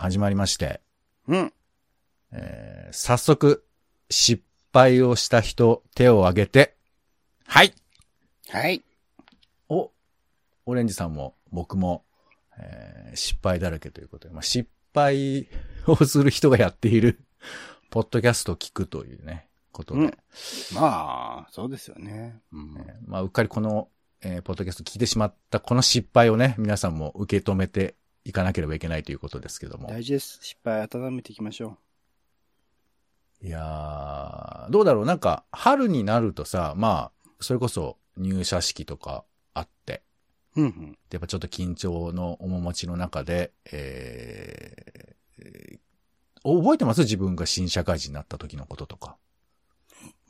始まりまして、うん。えー早速、失敗をした人、手を挙げて、はいはい。お、オレンジさんも僕も、えー失敗だらけということで、まあ、失敗をする人がやっている、ポッドキャストを聞くというね、ことで、うんまあ、そうですよね。うん。えーまあ、うっかりこの、えーポッドキャスト聞いてしまったこの失敗をね、皆さんも受け止めていかなければいけないということですけども。大事です。失敗温めていきましょいやー、どうだろうなんか、春になるとさ、まあ、それこそ入社式とかあって、う。うんうん。やっぱちょっと緊張の面持ちの中で、えーえー覚えてます？自分が新社会人になった時のこととか。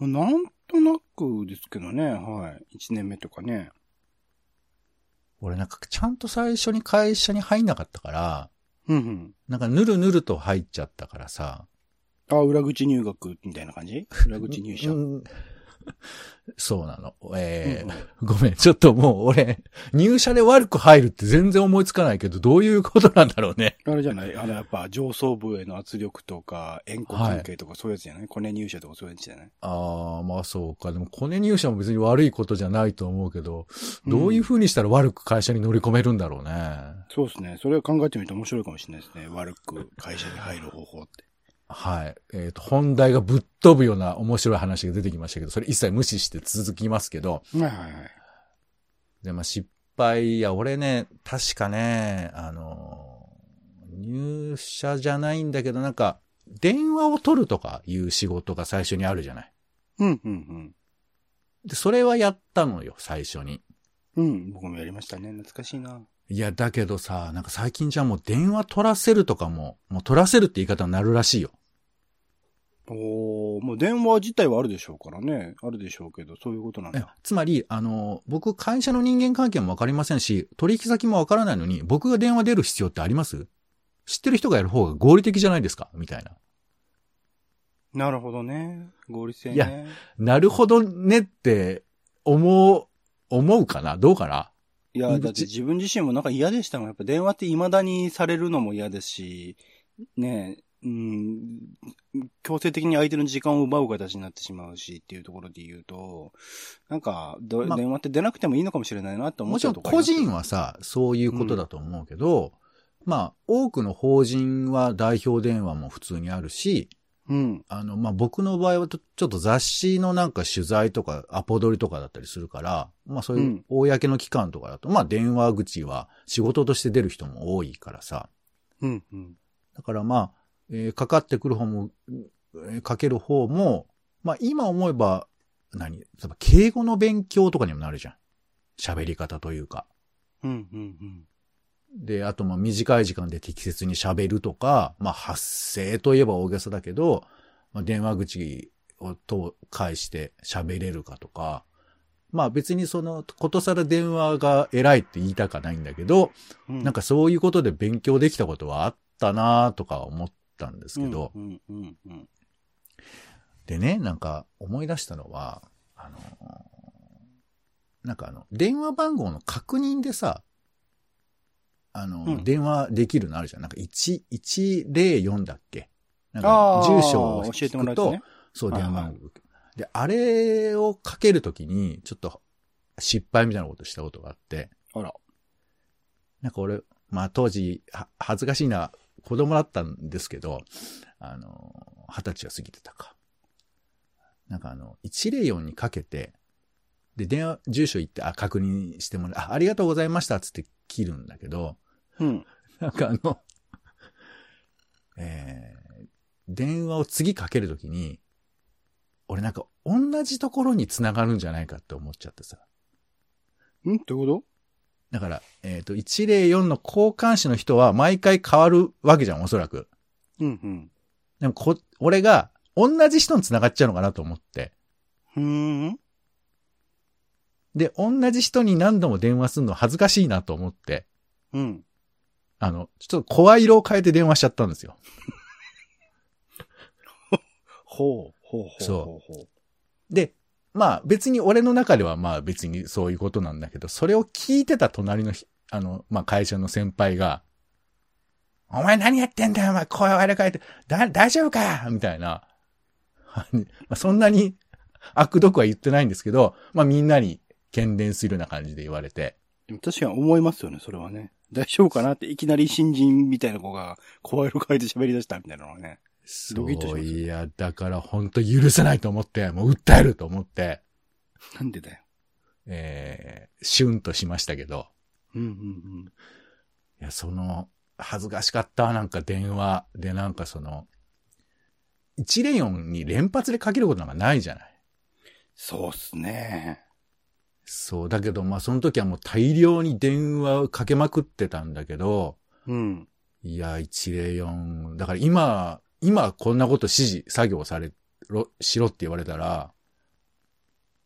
なんとなくですけどね、はい。一年目とかね。俺なんかちゃんと最初に会社に入んなかったから、うんうん。なんかぬるぬると入っちゃったからさ。あ、裏口入学みたいな感じ？裏口入社。うん そうなの。えーうんごめん、ちょっともう俺、入社で悪く入るって全然思いつかないけど、どういうことなんだろうね。あれじゃない？あの、やっぱ上層部への圧力とか、縁故関係とかそういうやつじゃない、コネ入社とかそういうやつじゃない？ああ、まあそうか。でも、コネ入社も別に悪いことじゃないと思うけど、どういう風にしたら悪く会社に乗り込めるんだろうね。そうですね。それを考えてみると面白いかもしれないですね。悪く会社に入る方法って。はい。えっ、と、本題がぶっ飛ぶような面白い話が出てきましたけど、それ一切無視して続きますけど、はいはいはい。で、まあ失敗、いや、俺ね、確かね、あの、入社じゃないんだけど、なんか、電話を取るとかいう仕事が最初にあるじゃない。うんうんで、それはやったのよ、最初に。うん。うん。僕もやりましたね。懐かしいな。いや、だけどさ、なんか最近じゃもう電話取らせるとかも、もう取らせるって言い方になるらしいよ。おーもう電話自体はあるでしょうからね。あるでしょうけど、そういうことなんえだ。つまり、あの、僕、会社の人間関係もわかりませんし、取引先もわからないのに、僕が電話出る必要ってあります？知ってる人がやる方が合理的じゃないですか？みたいな。なるほどね。合理性ね。いやなるほどねって、思う、思うかな？どうかな？いや、だって自分自身もなんか嫌でしたもん。やっぱ電話って未だにされるのも嫌ですし、ねえ、うん、強制的に相手の時間を奪う形になってしまうしっていうところで言うと、なんかど、まあ電話って出なくてもいいのかもしれないなって思っもちゃうところ個人はさ、そういうことだと思うけど、まあ、多くの法人は代表電話も普通にあるし、うん。あの、まあ、僕の場合はとちょっと雑誌のなんか取材とかアポ取りとかだったりするから、まあそういううん公の機関とかだと、まあ電話口は仕事として出る人も多いからさ。うん。うん。だからまあ、えーかかってくる方も、えーかける方も、まあ今思えば、何例えば敬語の勉強とかにもなるじゃん。喋り方というか。うん。うん。で、あとまあ短い時間で適切に喋るとか、まあ発声といえば大げさだけど、まあ、電話口をと返して喋れるかとか、まあ別にその、ことさら電話が偉いって言いたかないんだけど、うん。なんかそういうことで勉強できたことはあったなとか思ったんですけど、うん。うん。うん。でね、なんか思い出したのは、あの、なんかあの、電話番号の確認でさ、あの、うん電話できるのあるじゃん。なんか1、104だっけ？なんか住所を教えても聞くと、らえてね。そう、電話番号。で、あれをかけるときに、ちょっと失敗みたいなことしたことがあって、あら。なんか俺、まあ当時、は恥ずかしいな、子供だったんですけど、あの、二十歳は過ぎてたか。なんかあの、104にかけて、で、電話、住所行って、あ、確認してもらう、あ、ありがとうございました、つって切るんだけど、うん。なんかあの、えー、電話を次かけるときに、俺なんか同じところに繋がるんじゃないかって思っちゃってさ。ん？どういうこだから、えっ、と、104の交換手の人は毎回変わるわけじゃん、おそらく。とうんでもこ、俺が同じ人に繋がっちゃうのかなと思って。うん。ふーん。で、同じ人に何度も電話するの恥ずかしいなと思って、うん。あの、ちょっと声色を変えて電話しちゃったんですよ。ほう、ほう、ほう。そう。で、まあ別に俺の中ではまあ別にそういうことなんだけど、それを聞いてた隣の、あの、まあ会社の先輩が、お前何やってんだよ、お前声を荒かいて、だ、大丈夫か？みたいな。そんなに 悪毒は言ってないんですけど、まあみんなに懸念するような感じで言われて。確かに思いますよね、それはね。大丈夫かな？って、いきなり新人みたいな子が声色変えて喋り出したみたいなのはね。ドキッとしいや、だから本当許せないと思って、もう訴えると思って、なんでだよ。えー、シュンとしましたけど、うんうんいや、その、恥ずかしかった、なんか電話でなんかその、一連音に連発でかけることなんかないじゃない。そうっすね。そう、だけど、まあその時はもう大量に電話をかけまくってたんだけど、うん。いや、104、だから今、今こんなこと指示、作業されろ、しろって言われたら、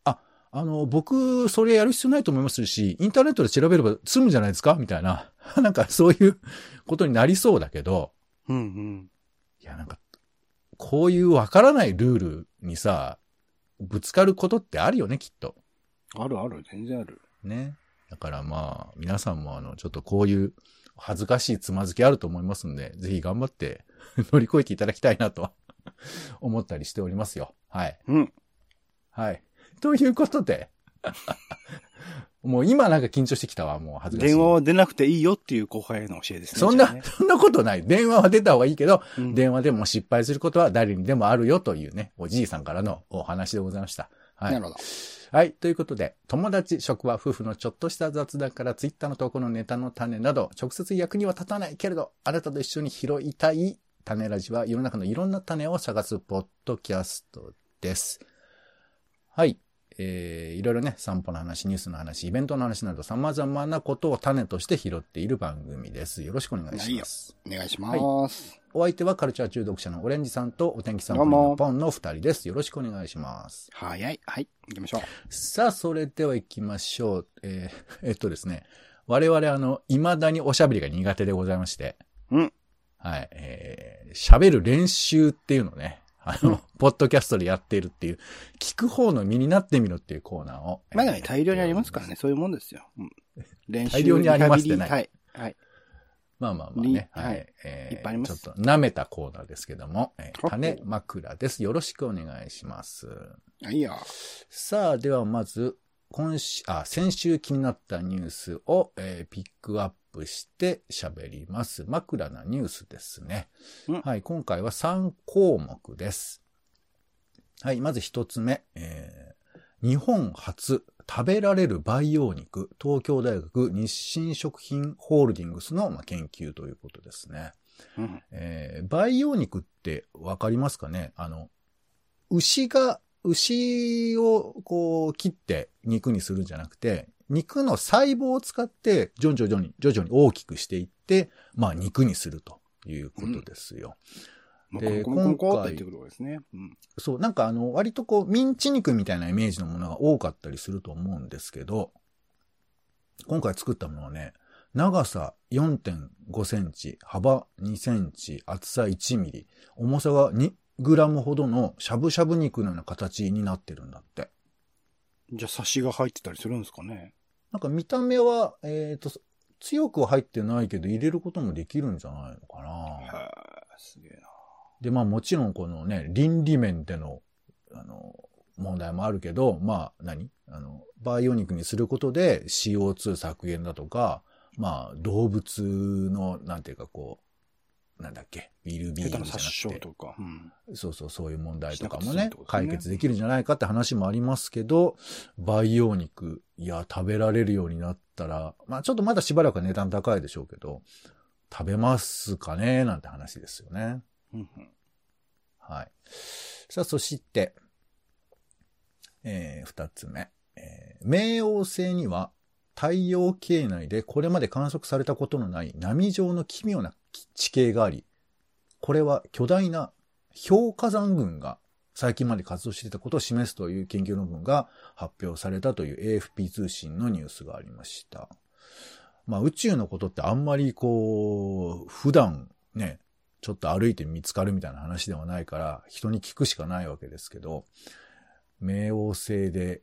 あ、あの、僕、それやる必要ないと思いますし、インターネットで調べれば済むんじゃないですか？みたいな。なんかそういうことになりそうだけど、うんうん。いや、なんか、こういうわからないルールにさ、ぶつかることってあるよね、きっと。あるある、全然ある。ね。だからまあ、皆さんもあの、ちょっとこういう恥ずかしいつまずきあると思いますんで、ぜひ頑張って 乗り越えていただきたいなとは 思ったりしておりますよ。はい。うん。はい。ということで、もう今なんか緊張してきたわ、もう恥ずかしい。電話は出なくていいよっていう後輩への教えですね。そんなね、そんなことない。電話は出た方がいいけど、うん電話でも失敗することは誰にでもあるよというね、おじいさんからのお話でございました。はいな。るほど。はい。ということで、友達、職場、夫婦のちょっとした雑談からツイッターの投稿のネタの種など、直接役には立たないけれど、あなたと一緒に拾いたい種ラジは世の中のいろんな種を探すポッドキャストです。はい。えー、いろいろね、散歩の話、ニュースの話、イベントの話など様々なことを種として拾っている番組です。よろしくお願いします。お願いします。お相手はカルチャー中毒者のオレンジさんとお天気散歩どうものポンの二人です。よろしくお願いします。早い。はい。行きましょう。さあ、それでは行きましょう。えーえっとですね。我々、あの、未だにおしゃべりが苦手でございまして。うん。はい。えー、喋る練習っていうのをね、あの、ポッドキャストでやっているっていう、聞く方の身になってみろっていうコーナーを。まあね、えー大量にありますからね。。そういうもんですよ。うん、練習大量にありますってないはい。はい。まあまあまあね。りはいえーいっぱいありますちょっと舐めたコーナーですけども、えー種枕です。よろしくお願いします。いいよ。さあ、ではまず、今週、あ、先週気になったニュースを、えーピックアップして喋ります。枕なニュースですね。うんはい、今回は3項目です。はい、まず1つ目、えー日本初食べられる培養肉、東京大学日清食品ホールディングスのまあ研究ということですね。うん。えー培養肉ってわかりますかね？あの、牛が、牛をこう切って肉にするんじゃなくて、肉の細胞を使って徐々に、徐々に大きくしていって、まあ肉にするということですよ。もうでコンコンコンコン今回。そう、なんかあの、割とこう、ミンチ肉みたいなイメージのものが多かったりすると思うんですけど、今回作ったものはね、長さ4.5センチ、幅2センチ、厚さ1ミリ、重さが2グラムほどのしゃぶしゃぶ肉のような形になってるんだって。じゃあ、サシが入ってたりするんですかね？なんか見た目は、えっ、と、強くは入ってないけど入れることもできるんじゃないのかな。へえ、すげえな。で、まあもちろんこのね、倫理面での、あの、問題もあるけど、まあ何？あの、培養肉にすることで CO2 削減だとか、まあ動物の、なんていうかこう、なんだっけ、ビルビー下ルじゃなくて、とか。うん。そうそうそういう問題とかもねね解決できるんじゃないかって話もありますけど、培養肉、いや、食べられるようになったら、まあちょっとまだしばらくは値段高いでしょうけど、食べますかね？なんて話ですよね。うんうん。はい。さあ、そして、えー、二つ目。えー冥王星には太陽系内でこれまで観測されたことのない波状の奇妙な地形があり、これは巨大な氷火山群が最近まで活動していたことを示すという研究論文が発表されたという AFP 通信のニュースがありました。まあ宇宙のことってあんまりこう、普段ね、ちょっと歩いて見つかるみたいな話ではないから、人に聞くしかないわけですけど、冥王星で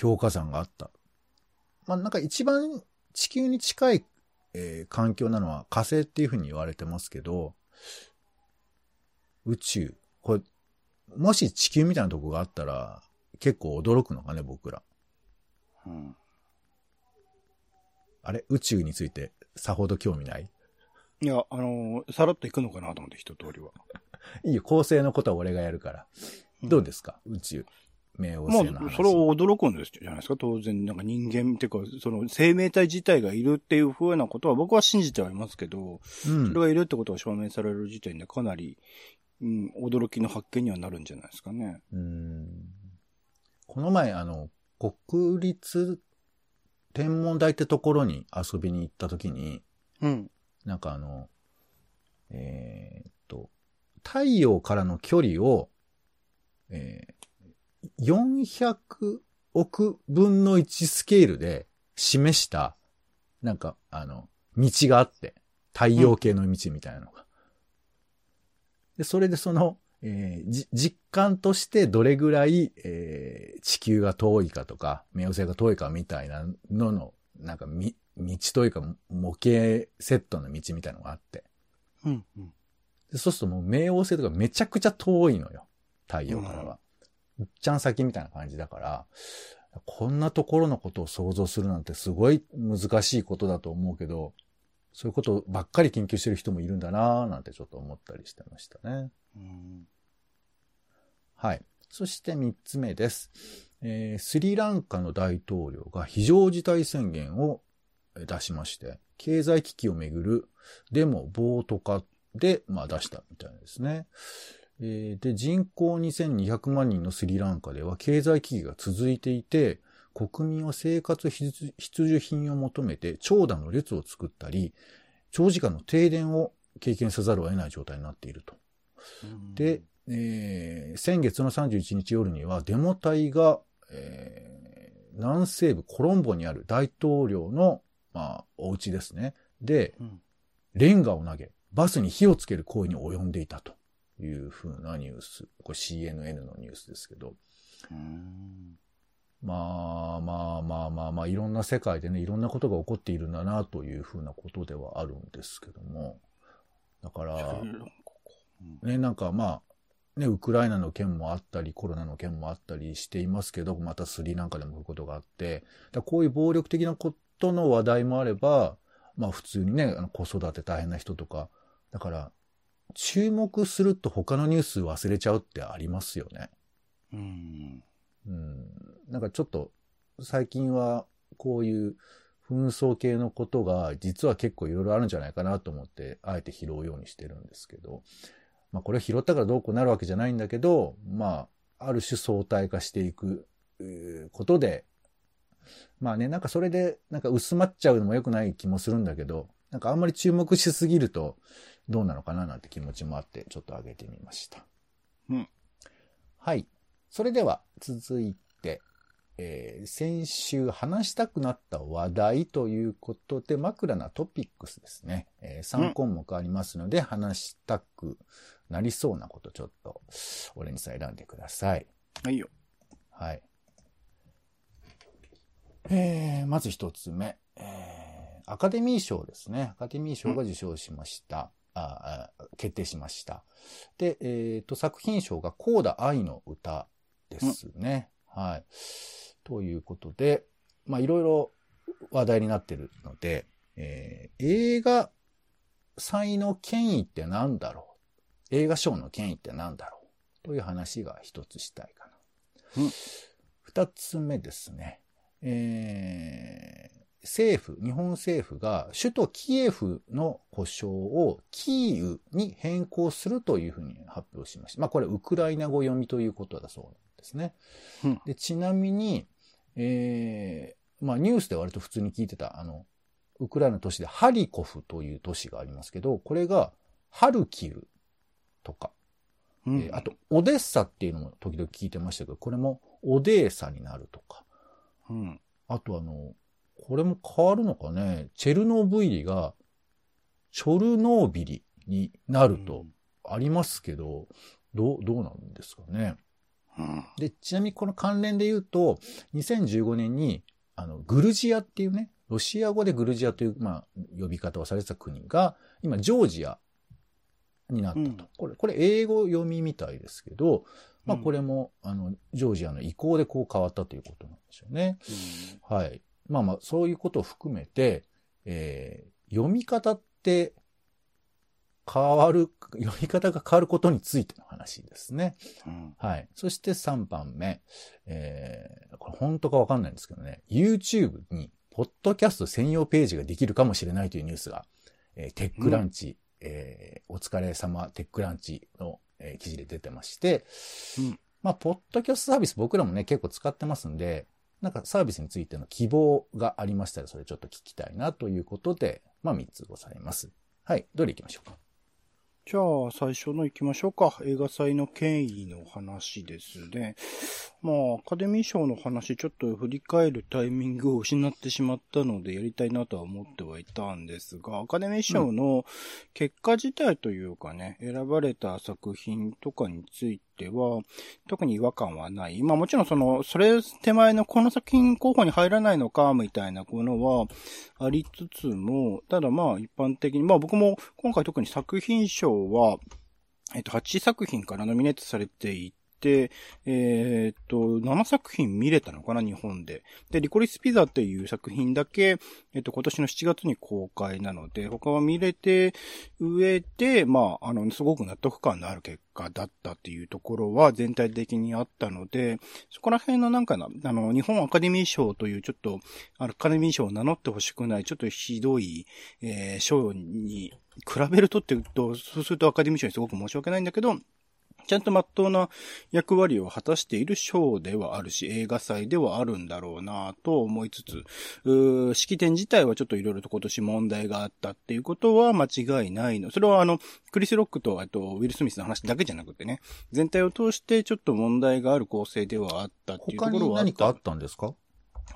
氷火山があった。まあなんか一番地球に近いえー環境なのは火星っていうふうに言われてますけど、宇宙、これ、もし地球みたいなとこがあったら、結構驚くのかね、僕ら。うん。あれ？宇宙についてさほど興味ない？いや、あのーさらっといくのかなと思って、一通りは。いいよ、構成のことは俺がやるから。どうですか？宇宙。冥王ま星の話。あ、それを驚くんですじゃないですか。当然、なんか人間っていうか、その生命体自体がいるっていう風なことは僕は信じてはいますけど、うんそれがいるってことが証明される時点でかなり、うん、驚きの発見にはなるんじゃないですかね。うんこの前、あの、国立天文台ってところに遊びに行った時に、うん。なんかあの、えーっと、太陽からの距離を、えー400億分の1スケールで示した、なんか、あの、道があって、太陽系の道みたいなのが。で、それでその、えーじ実感としてどれぐらい、えー地球が遠いかとか、冥王星が遠いかみたいなのの、なんかみ、道というか模型セットの道みたいなのがあって。うん。うん。でそうするともう冥王星とかめちゃくちゃ遠いのよ。太陽からは。いっちゃん先みたいな感じだから、こんなところのことを想像するなんてすごい難しいことだと思うけど、そういうことばっかり研究してる人もいるんだなぁなんてちょっと思ったりしてましたね。うん。はい。そして三つ目です。えースリランカの大統領が非常事態宣言をえー出しまして、経済危機をめぐるデモ暴徒化で、まあ、出したみたいですね。えーで、人口2200万人のスリランカでは経済危機が続いていて、国民は生活必必需品を求めて長蛇の列を作ったり、長時間の停電を経験せざるを得ない状態になっていると。で、えー先月の31日夜にはデモ隊が、えー南西部コロンボにある大統領の、まあ、お家ですね。で、うん。レンガを投げ、バスに火をつける行為に及んでいたというふうなニュース。これ CNN のニュースですけど。うん。まあまあまあまあまあ、いろんな世界でね、いろんなことが起こっているんだなというふうなことではあるんですけども。だから、ね、なんかまあ、ね、ウクライナの件もあったり、コロナの件もあったりしていますけど、またスリランカでもこういうことがあって、だこういう暴力的なことの話題もあれば、まあ普通にね、あの子育て大変な人とか、だから、注目すると他のニュース忘れちゃうってありますよね。うん。うん。なんかちょっと、最近はこういう紛争系のことが実は結構いろいろあるんじゃないかなと思って、あえて拾うようにしてるんですけど、まあこれを拾ったからどうこうなるわけじゃないんだけど、まあ、ある種相対化していくえーことで、まあね、なんかそれでなんか薄まっちゃうのも良くない気もするんだけど、なんかあんまり注目しすぎるとどうなのかななんて気持ちもあって、ちょっと上げてみました。うん。はい。それでは続いて、えー先週話したくなった話題ということで、枕なトピックスですね。え3項目ありますので、話したくなりそうなことちょっと、俺にさん選んでください。はいよ。はい。えー、まず一つ目。えー、アカデミー賞ですね。アカデミー賞が受賞しました。ああ決定しました。で、えっ、と、作品賞がコーダ愛の歌ですね。はい。ということで、まあ、いろいろ話題になってるので、えー映画祭の権威って何だろう？映画賞の権威って何だろう？という話が一つしたいかな。うん二つ目ですね。えー政府、日本政府が首都キエフの呼称をキーウに変更するというふうに発表しました。まあこれウクライナ語読みということだそうなんですね。うんでちなみに、えーまあニュースで割と普通に聞いてた、あの、ウクライナの都市でハリコフという都市がありますけど、これがハルキウとか、うんえーあと、オデッサっていうのも時々聞いてましたけど、これもオデーサになるとか。うん。あとあの、これも変わるのかね、チェルノブイリがチョルノービリになるとありますけど、どう、どうなんですかね？うん。で、ちなみにこの関連で言うと、2015年に、あの、グルジアっていうね、ロシア語でグルジアという、まあ、呼び方をされてた国が、今、ジョージアになったと。うんこれ、これ英語読みみたいですけど、まあ、うんこれも、あの、ジョージアの意向でこう変わったということなんでしょうね。はい。まあまあ、そういうことを含めて、えー読み方って変わる、読み方が変わることについての話ですね。うんはい。そして3番目。えーこれ本当かわかんないんですけどね。YouTube に、ポッドキャスト専用ページができるかもしれないというニュースが、えーテックランチ、えーお疲れ様テックランチの、えー記事で出てまして、うんまあ、ポッドキャストサービス僕らもね、結構使ってますんで、なんかサービスについての希望がありましたら、それちょっと聞きたいなということで、まあ、3つございます。はい。どれ行きましょうか？じゃあ、最初の行きましょうか。映画祭の権威の話ですね。まあ、アカデミー賞の話、ちょっと振り返るタイミングを失ってしまったので、やりたいなとは思ってはいたんですが、アカデミー賞の結果自体というかね、選ばれた作品とかについては、特に違和感はない。まあもちろんその、それ手前のこの作品候補に入らないのか、みたいなものはありつつも、ただまあ一般的に、まあ僕も今回特に作品賞は、えっと、8作品からノミネートされていて、えーっと、7作品見れたのかな、日本で。で、リコリスピザっていう作品だけ、えっと、今年の7月に公開なので、他は見れて、上で、まあ、あの、すごく納得感のある結果だったっていうところは全体的にあったので、そこら辺のなんかな、あの、日本アカデミー賞というちょっと、アカデミー賞を名乗ってほしくない、ちょっとひどい、えー賞に比べるとっていうと、そうするとアカデミー賞にすごく申し訳ないんだけど、ちゃんと真っ当な役割を果たしている賞ではあるし、映画祭ではあるんだろうなと思いつつ、うー式典自体はちょっといろいろと今年問題があったっていうことは間違いないの。それはあの、クリス・ロックと、あと、ウィル・スミスの話だけじゃなくてね、全体を通してちょっと問題がある構成ではあったっていうと他にころはあった何かあったんですか？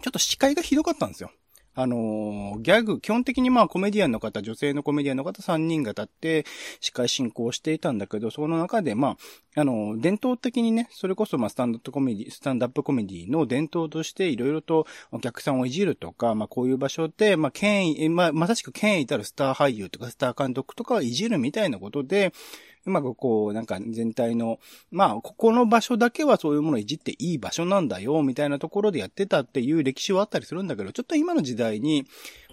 ちょっと視界がひどかったんですよ。あのーギャグ、基本的にまあコメディアンの方、女性のコメディアンの方3人が立って司会進行していたんだけど、その中でまあ、あのー伝統的にね、それこそまあスタンダップコメディ、スタンダップコメディの伝統としていろいろとお客さんをいじるとか、まあこういう場所で、まあ権威、まあまさしく権威たるスター俳優とかスター監督とかをいじるみたいなことで、うまくこう、なんか全体の、まあ、ここの場所だけはそういうものをいじっていい場所なんだよ、みたいなところでやってたっていう歴史はあったりするんだけど、ちょっと今の時代に、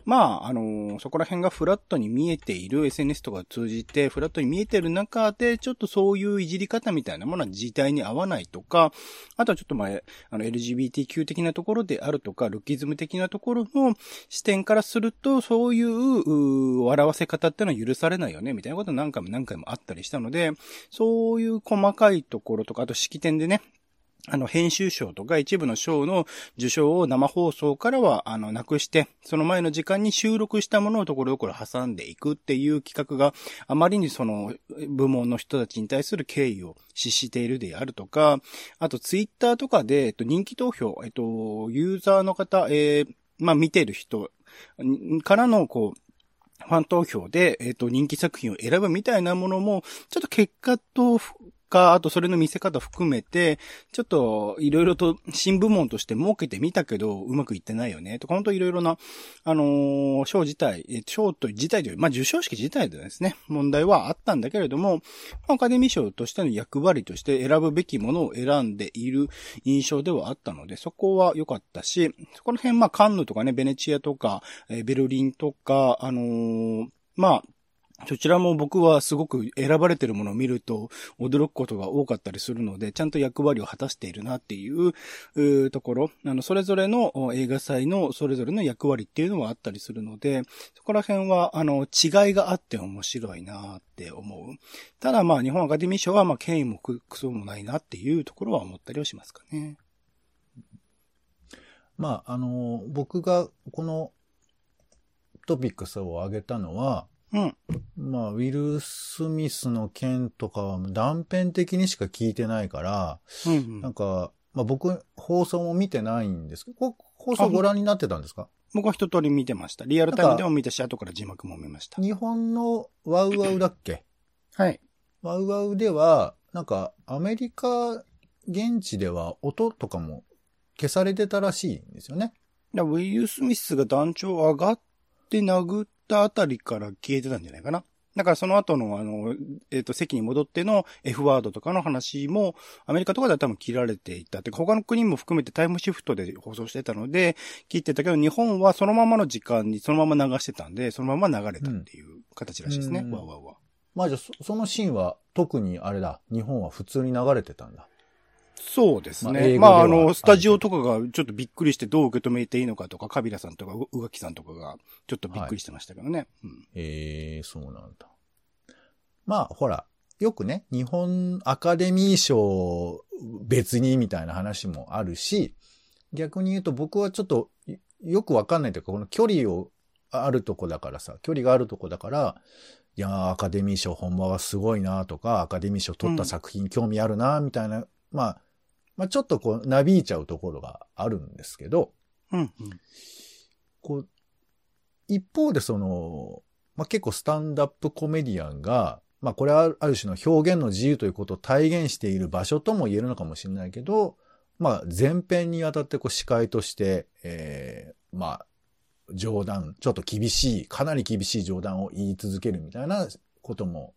まあ、あのそこら辺がフラットに見えている SNS とかを通じて、フラットに見えてる中で、ちょっとそういういじり方みたいなものは時代に合わないとか、あとはちょっと前、あの LGBTQ 的なところであるとか、ルッキズム的なところの視点からすると、そういう、う笑わせ方ってのは許されないよね、みたいなこと何回も何回もあったりしたので、そういう細かいところとか、あと式典でね、あの、編集賞とか一部の賞の受賞を生放送からは、あの、なくして、その前の時間に収録したものをところどころ挟んでいくっていう企画があまりにその部門の人たちに対する敬意を失しているであるとか、あとツイッターとかで、えっと、人気投票、えっと、ユーザーの方、えー、まあ、見てる人からの、こう、ファン投票で、えっ、と、人気作品を選ぶみたいなものも、ちょっと結果とか、あとそれの見せ方含めて、ちょっといろいろと新部門として設けてみたけど、うまくいってないよね。とか、本当いろいろな、あのー賞自体、え賞と自体という、まあ、受賞式自体でですね、問題はあったんだけれども、アカデミー賞としての役割として選ぶべきものを選んでいる印象ではあったので、そこは良かったし、そこら辺、まあ、カンヌとかね、ベネチアとか、えベルリンとか、あのーまあ、そちらも僕はすごく選ばれてるものを見ると驚くことが多かったりするので、ちゃんと役割を果たしているなっていうところ、あの、それぞれの映画祭のそれぞれの役割っていうのはあったりするので、そこら辺は、あの、違いがあって面白いなって思う。ただまあ、日本アカデミー賞はまあ、権威もククソもないなっていうところは思ったりはしますかね。まあ、あの、僕がこのトピックスを挙げたのは、うん。まあ、ウィル・スミスの件とかは断片的にしか聞いてないから、うん、うんなんか、まあ僕、放送も見てないんですけど、こ放送ご覧になってたんですか？僕は一通り見てました。リアルタイムでも見たし、後から字幕も見ました。日本のワウワウだっけ？はい。ワウワウでは、なんか、アメリカ現地では音とかも消されてたらしいんですよね。だウィル・スミスが団長上がって殴ったあたりから消えてたんじゃないかな。だからその後の、あの、えっ、と、席に戻っての F ワードとかの話も、アメリカとかでは多分切られていたって、他の国も含めてタイムシフトで放送してたので、切ってたけど、日本はそのままの時間にそのまま流してたんで、そのまま流れたっていう形らしいですね。うんわわわ。まあじゃあそ、そのシーンは特にあれだ、日本は普通に流れてたんだ。そうですまあ英ね。まあ、語ではあの、スタジオとかがちょっとびっくりしてどう受け止めていいのかとか、カビラさんとか、う宇垣さんとかがちょっとびっくりしてましたけどね。うん。ええそうなんだ。まあ、ほら、よくね、日本アカデミー賞別にみたいな話もあるし、逆に言うと僕はちょっとよよくわかんないというか、この距離をあるとこだからさ、距離があるとこだから、いやー、アカデミー賞本場はすごいなとか、アカデミー賞取った作品興味あるなみたいな、まあ、まあちょっとこう、なびいちゃうところがあるんですけど、うん、うん。こう、一方でその、まあ、結構スタンダップコメディアンが、まあ、これはある種の表現の自由ということを体現している場所とも言えるのかもしれないけど、まあ、前編にわたってこう司会として、えー、まあ、冗談、ちょっと厳しい、かなり厳しい冗談を言い続けるみたいなことも、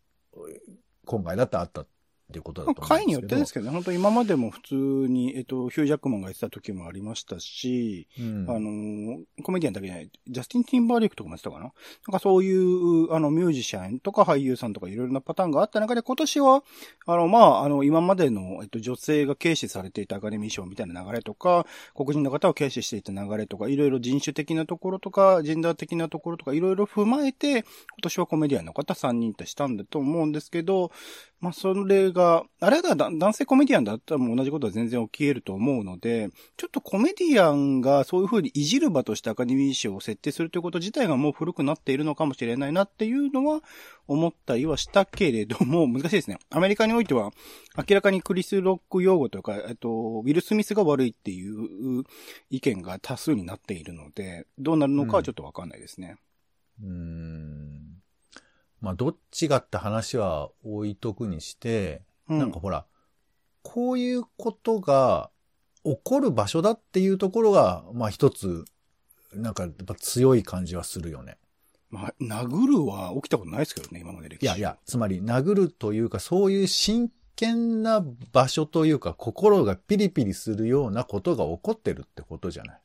今回だってあったっていうことだと思うんですけど。回によってですけどね、本当今までも普通に、えっと、ヒュージャックマンが言ってた時もありましたし、うん、あの、コメディアンだけじゃない、ジャスティン・ティンバーレイクとかもやってたかな？なんかそういう、あの、ミュージシャンとか俳優さんとかいろいろなパターンがあった中で、今年は、あの、まあ、あの、今までの、えっと、女性が軽視されていたアカデミー賞みたいな流れとか、黒人の方を軽視していた流れとか、いろいろ人種的なところとか、ジェンダー的なところとか、いろいろ踏まえて、今年はコメディアンの方3人としたんだと思うんですけど、まあ、それが、あれは男性コメディアンだったらもう同じことは全然起き得ると思うので、ちょっとコメディアンがそういうふうにいじる場としてアカデミー賞を設定するということ自体がもう古くなっているのかもしれないなっていうのは思ったりはしたけれども、難しいですね。アメリカにおいては明らかにクリス・ロック用語というか、えっと、ウィル・スミスが悪いっていう意見が多数になっているので、どうなるのかはちょっとわかんないですね。うーん。まあ、どっちがって話は置いとくにして、うんなんかほら、こういうことが起こる場所だっていうところが、まあ一つ、なんかやっぱ強い感じはするよね。まあ、殴るは起きたことないですけどね、今まで歴史いやいや、つまり殴るというか、そういう真剣な場所というか、心がピリピリするようなことが起こってるってことじゃない。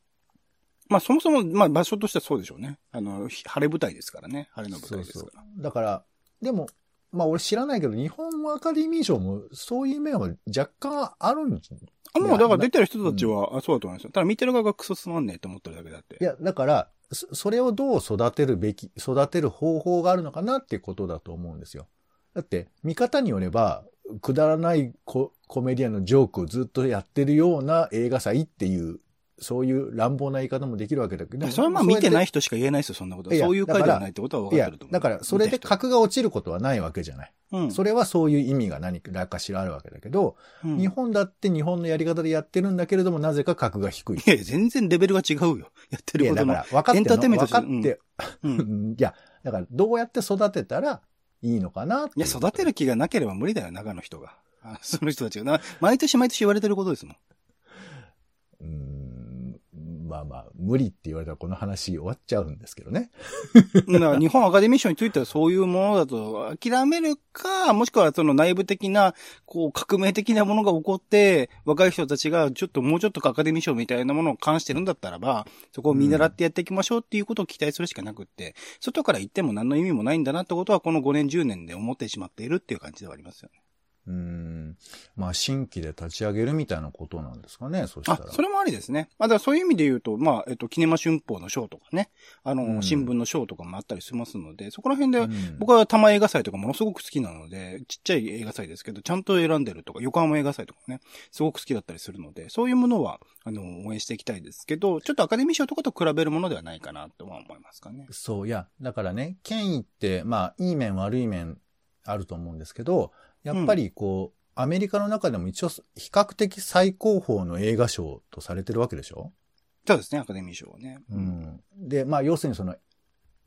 まあそもそも、まあ場所としてはそうでしょうね。あの、ひ晴れ舞台ですからね。晴れの舞台ですから。だから、でも、まあ俺知らないけど、日本アカデミー賞もそういう面は若干あるんじあ、もうだから出てる人たちは、あそうだと思いますよ。ただ見てる側がクソつまんねえと思ってるだけだって。いや、だから、そそれをどう育てるべき、育てる方法があるのかなってことだと思うんですよ。だって、見方によれば、くだらないココメディアンのジョークをずっとやってるような映画祭っていう、そういう乱暴な言い方もできるわけだけど。それはまあ見てない人人しか言えないですよ、そんなことそういう回ではないってことは分いやかってると思う。、だから、それで格が落ちることはないわけじゃない。うん。それはそういう意味が何かしらあるわけだけど、うん日本だって日本のやり方でやってるんだけれども、なぜか格が低い。いやいや、全然レベルが違うよ。やっていや、ることの。だから、分かってエンターテインメント分かって、うんうんいや、だから、どうやって育てたらいいのかなっていや、育てる気がなければ無理だよ、中の人が。あその人たちがな。毎年毎年言われてることですもん。うーん、まあまあ、無理って言われたらこの話終わっちゃうんですけどね。だから日本アカデミー賞についてはそういうものだと諦めるか、もしくはその内部的な、こう、革命的なものが起こって、若い人たちがちょっともうちょっとアカデミー賞みたいなものを関してるんだったらば、そこを見習ってやっていきましょうっていうことを期待するしかなくって、外から言っても何の意味もないんだなってことは、この5年10年で思ってしまっているっていう感じではありますよね。うーん、まあ、新規で立ち上げるみたいなことなんですかね、そしたあら。、それもありですね。まあ、だからそういう意味で言うと、まあ、えっと、キネマ春報の賞とかね、あの、うん新聞の賞とかもあったりしますので、そこら辺で、うん僕は玉映画祭とかものすごく好きなので、ちっちゃい映画祭ですけど、ちゃんと選んでるとか、横浜映画祭とかね、すごく好きだったりするので、そういうものは、あの、応援していきたいですけど、ちょっとアカデミー賞とかと比べるものではないかなとは思いますかね。そう、いや、だからね、権威って、まあ、いい面悪い面あると思うんですけど、やっぱりこう、アメリカの中でも一応、比較的最高峰の映画賞とされてるわけでしょ？そうですね、アカデミー賞はね。うん。で、まあ、要するにその、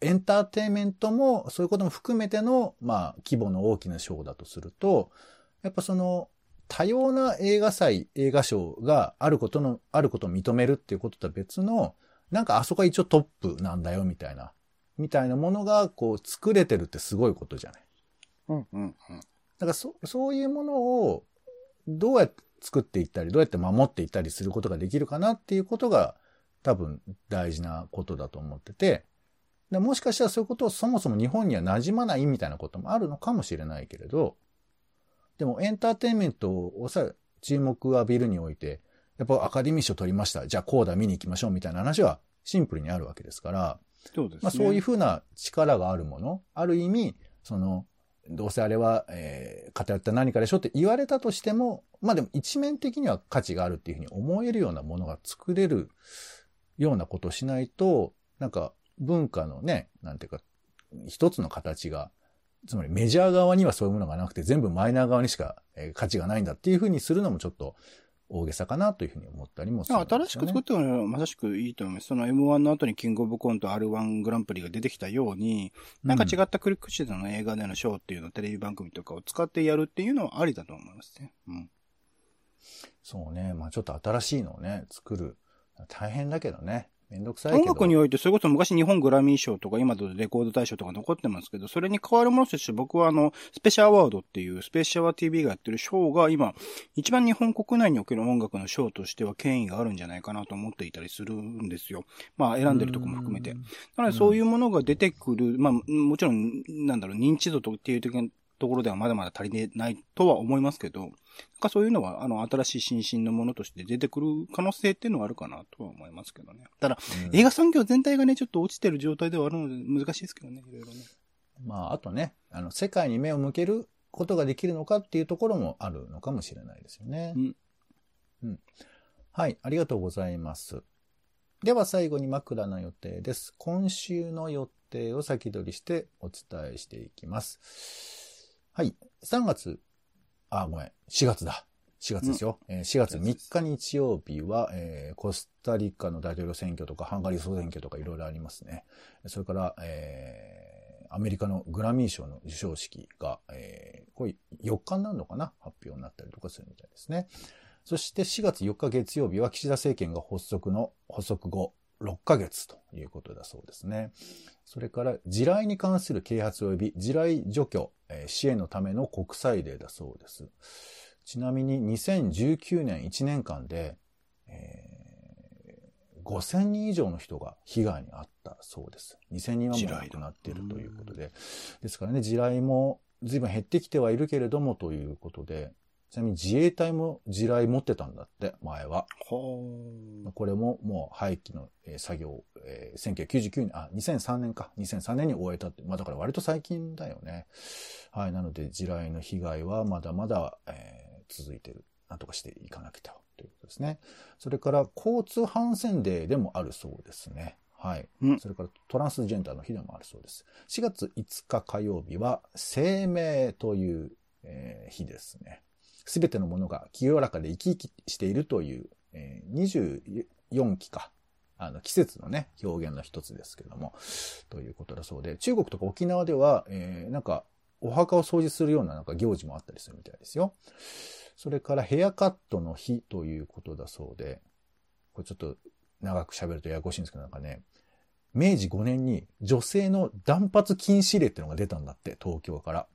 エンターテインメントも、そういうことも含めての、まあ、規模の大きな賞だとすると、やっぱその、多様な映画祭、映画賞があることの、あることを認めるっていうこととは別の、なんかあそこが一応トップなんだよみたいな、みたいなものがこう作れてるってすごいことじゃない？うんうんうん。だからそ、そういうものをどうやって作っていったり、どうやって守っていったりすることができるかなっていうことが多分大事なことだと思ってて、でもしかしたらそういうことをそもそも日本には馴染まないみたいなこともあるのかもしれないけれど、でもエンターテインメントをさ、注目を浴びるにおいて、やっぱアカデミー賞取りました。じゃあこうだ見に行きましょうみたいな話はシンプルにあるわけですから、そうですね。まあそういうふうな力があるもの、ある意味、その、どうせあれは、えー、偏った何かでしょって言われたとしても、まあでも一面的には価値があるっていうふうに思えるようなものが作れるようなことをしないと、なんか文化のね、なんていうか、一つの形が、つまりメジャー側にはそういうものがなくて全部マイナー側にしか、価値がないんだっていうふうにするのもちょっと大げさかなというふうに思ったりもするね。新しく作ってもまさしくいいと思います。その M1 の後にキングオブコント R1 グランプリが出てきたように、なんか違ったクリックシートの映画でのショーっていうのをテレビ番組とかを使ってやるっていうのはありだと思いますね。うん。そうね。まあちょっと新しいのをね、作る。大変だけどね。めんどくさい。音楽において、それこそ昔日本グラミー賞とか今だとレコード大賞とか残ってますけど、それに変わるものとして僕はあの、スペシャルアワードっていうスペシャル TV がやってる賞が今、一番日本国内における音楽の賞としては権威があるんじゃないかなと思っていたりするんですよ。まあ選んでるとこも含めて。なのでそういうものが出てくる、まあもちろん、なんだろう、認知度とっていうところではまだまだ足りないとは思いますけど、なんかそういうのは、あの、新しい新進のものとして出てくる可能性っていうのはあるかなとは思いますけどね。ただ、うん映画産業全体がね、ちょっと落ちてる状態ではあるので難しいですけどね、いろいろね。まああとね、あの、世界に目を向けることができるのかっていうところもあるのかもしれないですよね。うん。うん。はい、ありがとうございます。では最後に枕の予定です。今週の予定を先取りしてお伝えしていきます。はい。3月、あ、ごめん、4月だ。4月ですよ。えー4月3日日曜日は、えーコスタリカの大統領選挙とか、ハンガリー総選挙とかいろいろありますね。それから、えーアメリカのグラミー賞の授賞式が、えーこれ4日になるのかな？発表になったりとかするみたいですね。そして4月4日月曜日は岸田政権が発足の発足後6ヶ月ということだそうですね。それから地雷に関する啓発及び地雷除去、えー支援のための国際デーだそうです。ちなみに2019年1年間で、えー5000人以上の人が被害に遭ったそうです。2000人はもう亡くなっているということで。ですからね、地雷も随分減ってきてはいるけれどもということで、ちなみに自衛隊も地雷持ってたんだって、前は。ほこれももう廃棄のえー作業、えー1999年、あ、2003年か。2003年に終えたって。まあだから割と最近だよね。はい。なので地雷の被害はまだまだ、えー続いてる。なんとかしていかなきゃということですね。それから交通反戦デーでもあるそうですね。はい。うんそれからトランスジェンダーの日でもあるそうです。4月5日火曜日は生命という、えー日ですね。すべてのものが清らかで生き生きしているという、えー24期か。あの、季節のね、表現の一つですけども、ということだそうで、中国とか沖縄では、えーなんか、お墓を掃除するようななんか行事もあったりするみたいですよ。それからヘアカットの日ということだそうで、これちょっと長く喋るとややこしいんですけど、なんかね、明治5年に女性の断髪禁止令っていうのが出たんだって、東京から。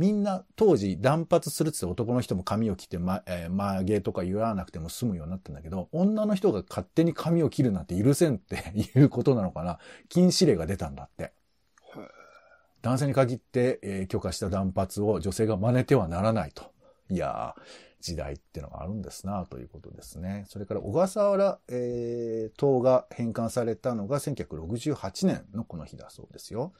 みんな当時断髪するってって男の人も髪を切って、ま、えー曲げとか言わなくても済むようになったんだけど、女の人が勝手に髪を切るなんて許せんっていうことなのかな。禁止令が出たんだって。男性に限って、えー許可した断髪を女性が真似てはならないと。いやー、時代ってのがあるんですな、ということですね。それから小笠原、えー島が返還されたのが1968年のこの日だそうですよ。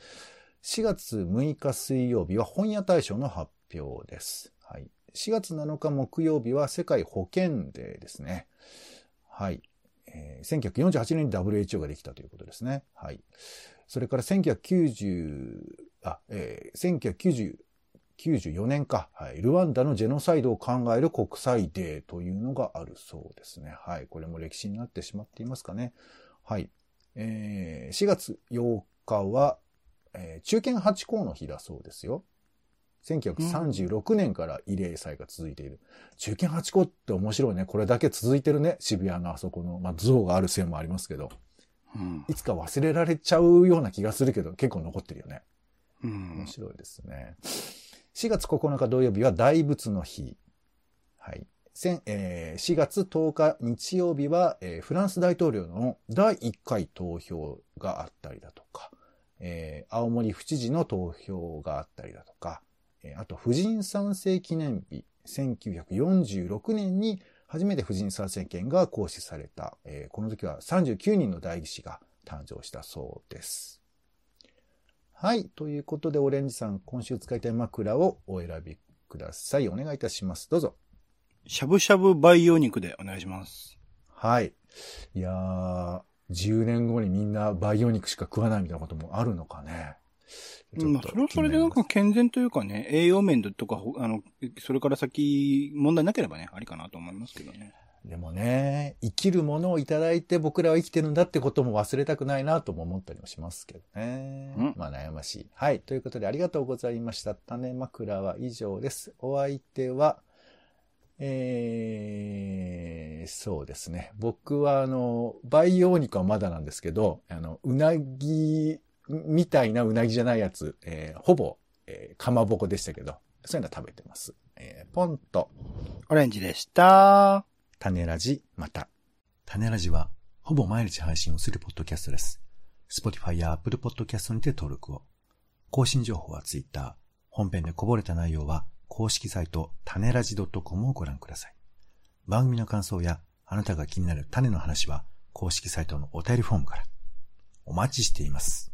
4月6日水曜日は本屋大賞の発表です。はい。4月7日木曜日は世界保健デーですね。はい。えー1948年に WHO ができたということですね。はい。それから1990、あ、えー、1994年か、はい。ルワンダのジェノサイドを考える国際デーというのがあるそうですね。はい。これも歴史になってしまっていますかね。はい。えー4月8日は、えー中堅八校の日だそうですよ。1936年から慰霊祭が続いている。中堅八甲って面白いね。これだけ続いてるね。渋谷のあそこの、まあ、像がある線もありますけど。うん。いつか忘れられちゃうような気がするけど、結構残ってるよね。うん面。白いですね。4月9日土曜日は大仏の日。はい。先えー4月10日日曜日は、えーフランス大統領の第1回投票があったりだとか、えー青森府知事の投票があったりだとか、えーあと婦人参政記念日、1946年に初めて婦人参政権が行使された、えーこの時は39人の代議士が誕生したそうです。はい。ということで、オレンジさん、今週使いたい枕をお選びください。お願いいたします。どうぞ。しゃぶしゃぶ培養肉でお願いします。はい。いやー、10年後にみんな培養肉しか食わないみたいなこともあるのかね。まあ、それはそれでなんか健全というかね、栄養面とか、ほあの、それから先、問題なければね、ありかなと思いますけどね。でもね、生きるものをいただいて僕らは生きてるんだってことも忘れたくないなとも思ったりもしますけどね。うんまあ悩ましい。はい。ということでありがとうございました。種枕は以上です。お相手は、えー、そうですね。僕はあの、培養肉はまだなんですけど、あの、うなぎみたいなうなぎじゃないやつ、えーほぼ、えーかまぼこでしたけど、そういうのは食べてます。えーポンと、オレンジでした。種ラジ、また。種ラジは、ほぼ毎日配信をするポッドキャストです。Spotify や Apple Podcast にて登録を。更新情報は Twitter。本編でこぼれた内容は、公式サイト、種ラジ .com をご覧ください。番組の感想や、あなたが気になる種の話は、公式サイトのお便りフォームから。お待ちしています。